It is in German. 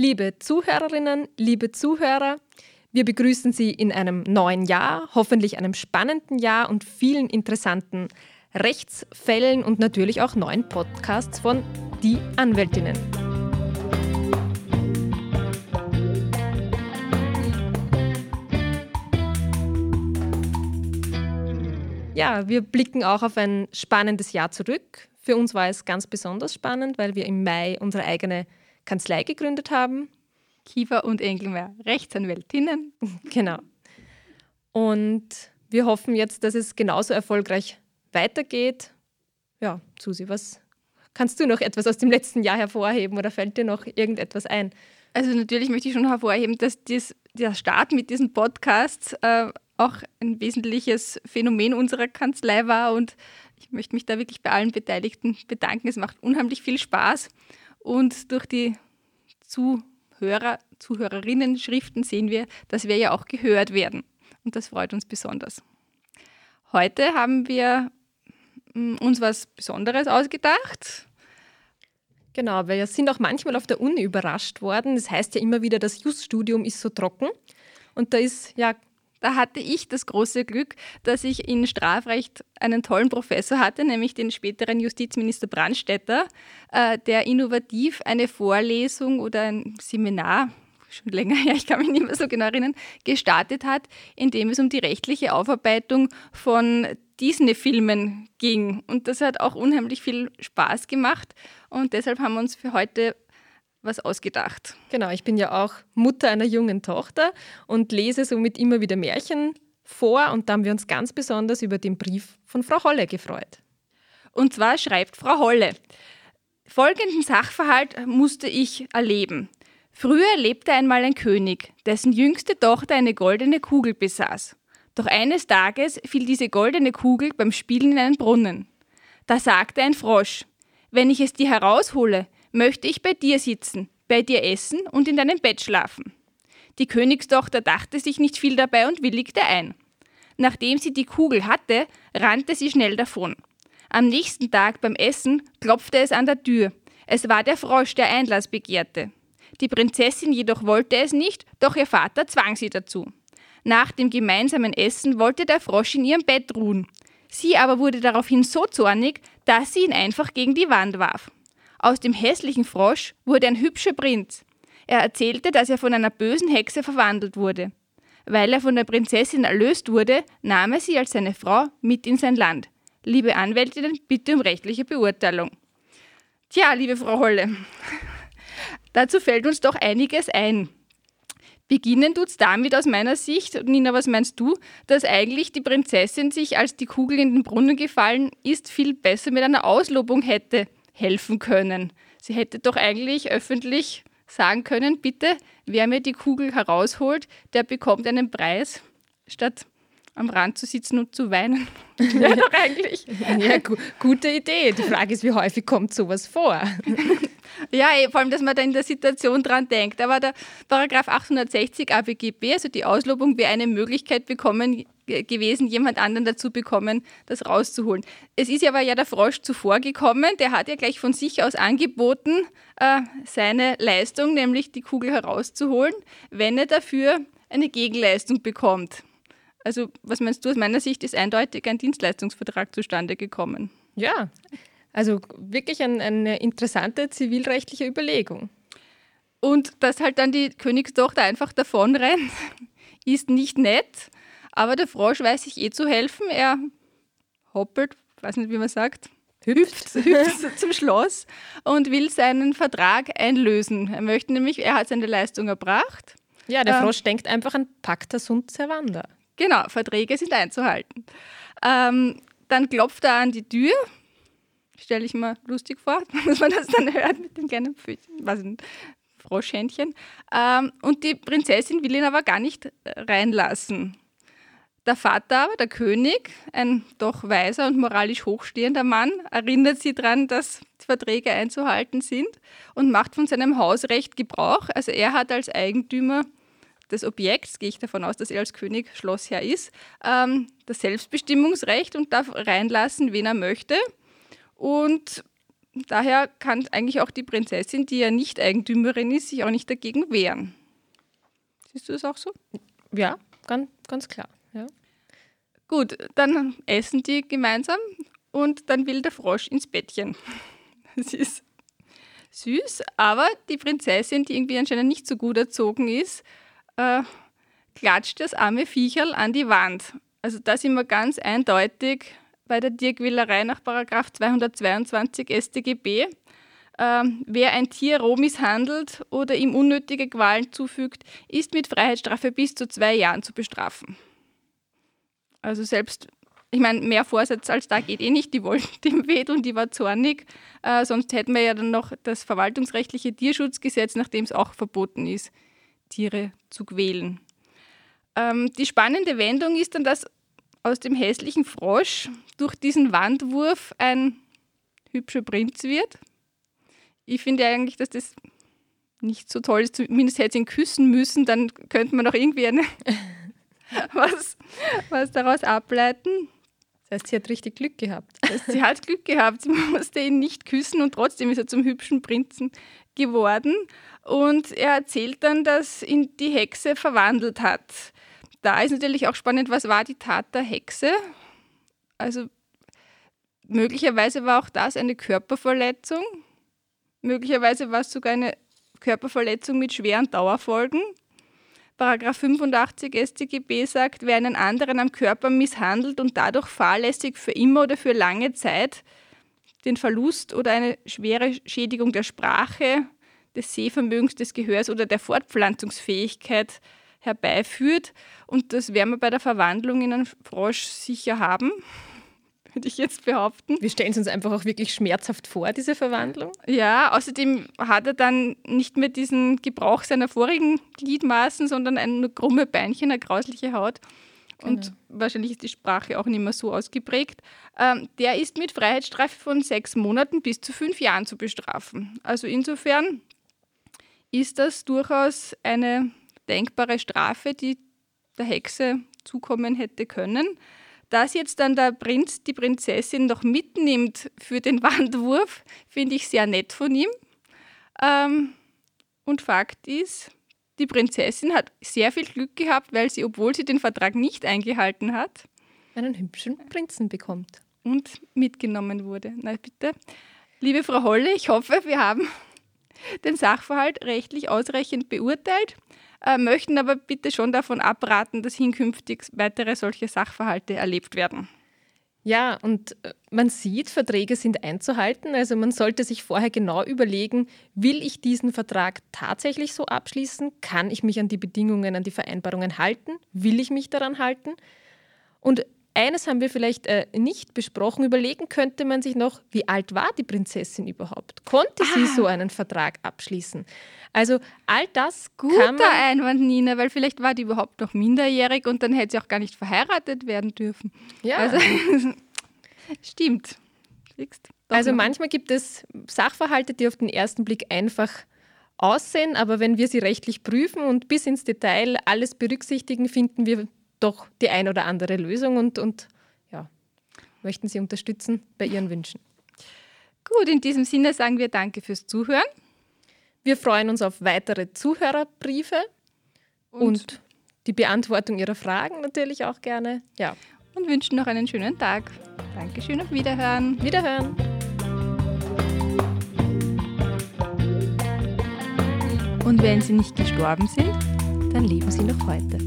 Liebe Zuhörerinnen, liebe Zuhörer, wir begrüßen Sie in einem neuen Jahr, hoffentlich einem spannenden Jahr und vielen interessanten Rechtsfällen und natürlich auch neuen Podcasts von Die Anwältinnen. Ja, wir blicken auch auf ein spannendes Jahr zurück. Für uns war es ganz besonders spannend, weil wir im Mai unsere eigene Kanzlei gegründet haben. Kiefer und Engelmeier, Rechtsanwältinnen. Genau. Und wir hoffen jetzt, dass es genauso erfolgreich weitergeht. Ja, Susi, was kannst du noch etwas aus dem letzten Jahr hervorheben oder fällt dir noch irgendetwas ein? Also natürlich möchte ich schon hervorheben, dass dies, der Start mit diesen Podcasts äh, auch ein wesentliches Phänomen unserer Kanzlei war und ich möchte mich da wirklich bei allen Beteiligten bedanken. Es macht unheimlich viel Spaß und durch die Zuhörer, Zuhörerinnen Schriften sehen wir, dass wir ja auch gehört werden und das freut uns besonders. Heute haben wir mm, uns was Besonderes ausgedacht. Genau, wir sind auch manchmal auf der Uni überrascht worden. Das heißt ja immer wieder, das Juststudium ist so trocken. Und da ist ja da hatte ich das große Glück, dass ich in Strafrecht einen tollen Professor hatte, nämlich den späteren Justizminister Brandstätter, äh, der innovativ eine Vorlesung oder ein Seminar, schon länger her, ich kann mich nicht mehr so genau erinnern, gestartet hat, in dem es um die rechtliche Aufarbeitung von Disney-Filmen ging. Und das hat auch unheimlich viel Spaß gemacht. Und deshalb haben wir uns für heute was ausgedacht. Genau, ich bin ja auch Mutter einer jungen Tochter und lese somit immer wieder Märchen vor und da haben wir uns ganz besonders über den Brief von Frau Holle gefreut. Und zwar schreibt Frau Holle, folgenden Sachverhalt musste ich erleben. Früher lebte einmal ein König, dessen jüngste Tochter eine goldene Kugel besaß. Doch eines Tages fiel diese goldene Kugel beim Spielen in einen Brunnen. Da sagte ein Frosch, wenn ich es dir heraushole, möchte ich bei dir sitzen, bei dir essen und in deinem Bett schlafen. Die Königstochter dachte sich nicht viel dabei und willigte ein. Nachdem sie die Kugel hatte, rannte sie schnell davon. Am nächsten Tag beim Essen klopfte es an der Tür. Es war der Frosch, der Einlass begehrte. Die Prinzessin jedoch wollte es nicht, doch ihr Vater zwang sie dazu. Nach dem gemeinsamen Essen wollte der Frosch in ihrem Bett ruhen. Sie aber wurde daraufhin so zornig, dass sie ihn einfach gegen die Wand warf. Aus dem hässlichen Frosch wurde ein hübscher Prinz. Er erzählte, dass er von einer bösen Hexe verwandelt wurde. Weil er von der Prinzessin erlöst wurde, nahm er sie als seine Frau mit in sein Land. Liebe Anwältinnen, bitte um rechtliche Beurteilung. Tja, liebe Frau Holle, dazu fällt uns doch einiges ein. Beginnen tut's damit aus meiner Sicht, Nina, was meinst du, dass eigentlich die Prinzessin sich, als die Kugel in den Brunnen gefallen ist, viel besser mit einer Auslobung hätte helfen können. Sie hätte doch eigentlich öffentlich sagen können, bitte, wer mir die Kugel herausholt, der bekommt einen Preis, statt am Rand zu sitzen und zu weinen. ja, doch eigentlich. Ja, gu gute Idee. Die Frage ist, wie häufig kommt sowas vor? ja, eh, vor allem, dass man da in der Situation dran denkt. Aber der Paragraph 860 ABGB, also die Auslobung, wäre eine Möglichkeit bekommen gewesen, jemand anderen dazu bekommen, das rauszuholen. Es ist aber ja der Frosch zuvor gekommen, der hat ja gleich von sich aus angeboten, äh, seine Leistung, nämlich die Kugel herauszuholen, wenn er dafür eine Gegenleistung bekommt. Also, was meinst du? Aus meiner Sicht ist eindeutig ein Dienstleistungsvertrag zustande gekommen. Ja, also wirklich ein, eine interessante zivilrechtliche Überlegung. Und dass halt dann die Königstochter einfach davonrennt, ist nicht nett. Aber der Frosch weiß sich eh zu helfen. Er hoppelt, weiß nicht, wie man sagt, hüpft, hüpft zum Schloss und will seinen Vertrag einlösen. Er möchte nämlich, er hat seine Leistung erbracht. Ja, der ähm, Frosch ähm, denkt einfach an Pacta sunt servanda. Genau, Verträge sind einzuhalten. Ähm, dann klopft er an die Tür. Stelle ich mir lustig vor, dass man das dann hört mit dem kleinen was ein Froschhändchen. Ähm, und die Prinzessin will ihn aber gar nicht reinlassen. Der Vater aber, der König, ein doch weiser und moralisch hochstehender Mann, erinnert sie daran, dass Verträge einzuhalten sind und macht von seinem Hausrecht Gebrauch. Also er hat als Eigentümer des Objekts, gehe ich davon aus, dass er als König Schlossherr ist, ähm, das Selbstbestimmungsrecht und darf reinlassen, wen er möchte. Und daher kann eigentlich auch die Prinzessin, die ja nicht Eigentümerin ist, sich auch nicht dagegen wehren. Siehst du das auch so? Ja, ganz, ganz klar. Ja. Gut, dann essen die gemeinsam und dann will der Frosch ins Bettchen. Das ist süß, aber die Prinzessin, die irgendwie anscheinend nicht so gut erzogen ist, äh, klatscht das arme Viecherl an die Wand. Also da sind wir ganz eindeutig bei der Tierquälerei nach 222 StGB. Ähm, wer ein Tier roh misshandelt oder ihm unnötige Qualen zufügt, ist mit Freiheitsstrafe bis zu zwei Jahren zu bestrafen. Also selbst, ich meine, mehr Vorsatz als da geht eh nicht. Die wollten dem weh und die war zornig. Äh, sonst hätten wir ja dann noch das verwaltungsrechtliche Tierschutzgesetz, nachdem es auch verboten ist, Tiere zu quälen. Ähm, die spannende Wendung ist dann, dass aus dem hässlichen Frosch durch diesen Wandwurf ein hübscher Prinz wird. Ich finde eigentlich, dass das nicht so toll ist. Zumindest hätte sie ihn küssen müssen, dann könnte man auch irgendwie eine was, was daraus ableiten. Das heißt, sie hat richtig Glück gehabt. Sie hat Glück gehabt. Sie musste ihn nicht küssen und trotzdem ist er zum hübschen Prinzen geworden. Und er erzählt dann, dass ihn die Hexe verwandelt hat. Da ist natürlich auch spannend, was war die Tat der Hexe? Also möglicherweise war auch das eine Körperverletzung. Möglicherweise war es sogar eine Körperverletzung mit schweren Dauerfolgen. Paragraph 85 StGB sagt, wer einen anderen am Körper misshandelt und dadurch fahrlässig für immer oder für lange Zeit den Verlust oder eine schwere Schädigung der Sprache, des Sehvermögens, des Gehörs oder der Fortpflanzungsfähigkeit herbeiführt. Und das werden wir bei der Verwandlung in einen Frosch sicher haben, würde ich jetzt behaupten. Wir stellen es uns einfach auch wirklich schmerzhaft vor, diese Verwandlung. Ja, außerdem hat er dann nicht mehr diesen Gebrauch seiner vorigen Gliedmaßen, sondern ein krumme Beinchen, eine grausliche Haut. Und genau. wahrscheinlich ist die Sprache auch nicht mehr so ausgeprägt. Ähm, der ist mit Freiheitsstrafe von sechs Monaten bis zu fünf Jahren zu bestrafen. Also insofern ist das durchaus eine denkbare Strafe, die der Hexe zukommen hätte können. Dass jetzt dann der Prinz die Prinzessin noch mitnimmt für den Wandwurf, finde ich sehr nett von ihm. Ähm, und Fakt ist, die Prinzessin hat sehr viel Glück gehabt, weil sie, obwohl sie den Vertrag nicht eingehalten hat, einen hübschen Prinzen bekommt. Und mitgenommen wurde. Na bitte. Liebe Frau Holle, ich hoffe, wir haben den Sachverhalt rechtlich ausreichend beurteilt äh, möchten aber bitte schon davon abraten, dass hinkünftig weitere solche Sachverhalte erlebt werden. Ja, und äh, man sieht, Verträge sind einzuhalten. Also man sollte sich vorher genau überlegen, will ich diesen Vertrag tatsächlich so abschließen? Kann ich mich an die Bedingungen, an die Vereinbarungen halten? Will ich mich daran halten? Und eines haben wir vielleicht äh, nicht besprochen. Überlegen könnte man sich noch, wie alt war die Prinzessin überhaupt? Konnte ah. sie so einen Vertrag abschließen? Also all das Guter man Einwand, Nina, weil vielleicht war die überhaupt noch minderjährig und dann hätte sie auch gar nicht verheiratet werden dürfen. Ja. Also, stimmt. Also manchmal gibt es Sachverhalte, die auf den ersten Blick einfach aussehen, aber wenn wir sie rechtlich prüfen und bis ins Detail alles berücksichtigen, finden wir doch die ein oder andere Lösung und, und ja, möchten Sie unterstützen bei Ihren Wünschen. Gut, in diesem Sinne sagen wir Danke fürs Zuhören. Wir freuen uns auf weitere Zuhörerbriefe und, und die Beantwortung Ihrer Fragen natürlich auch gerne. Ja. Und wünschen noch einen schönen Tag. Dankeschön, auf Wiederhören. Wiederhören. Und wenn Sie nicht gestorben sind, dann leben Sie noch heute.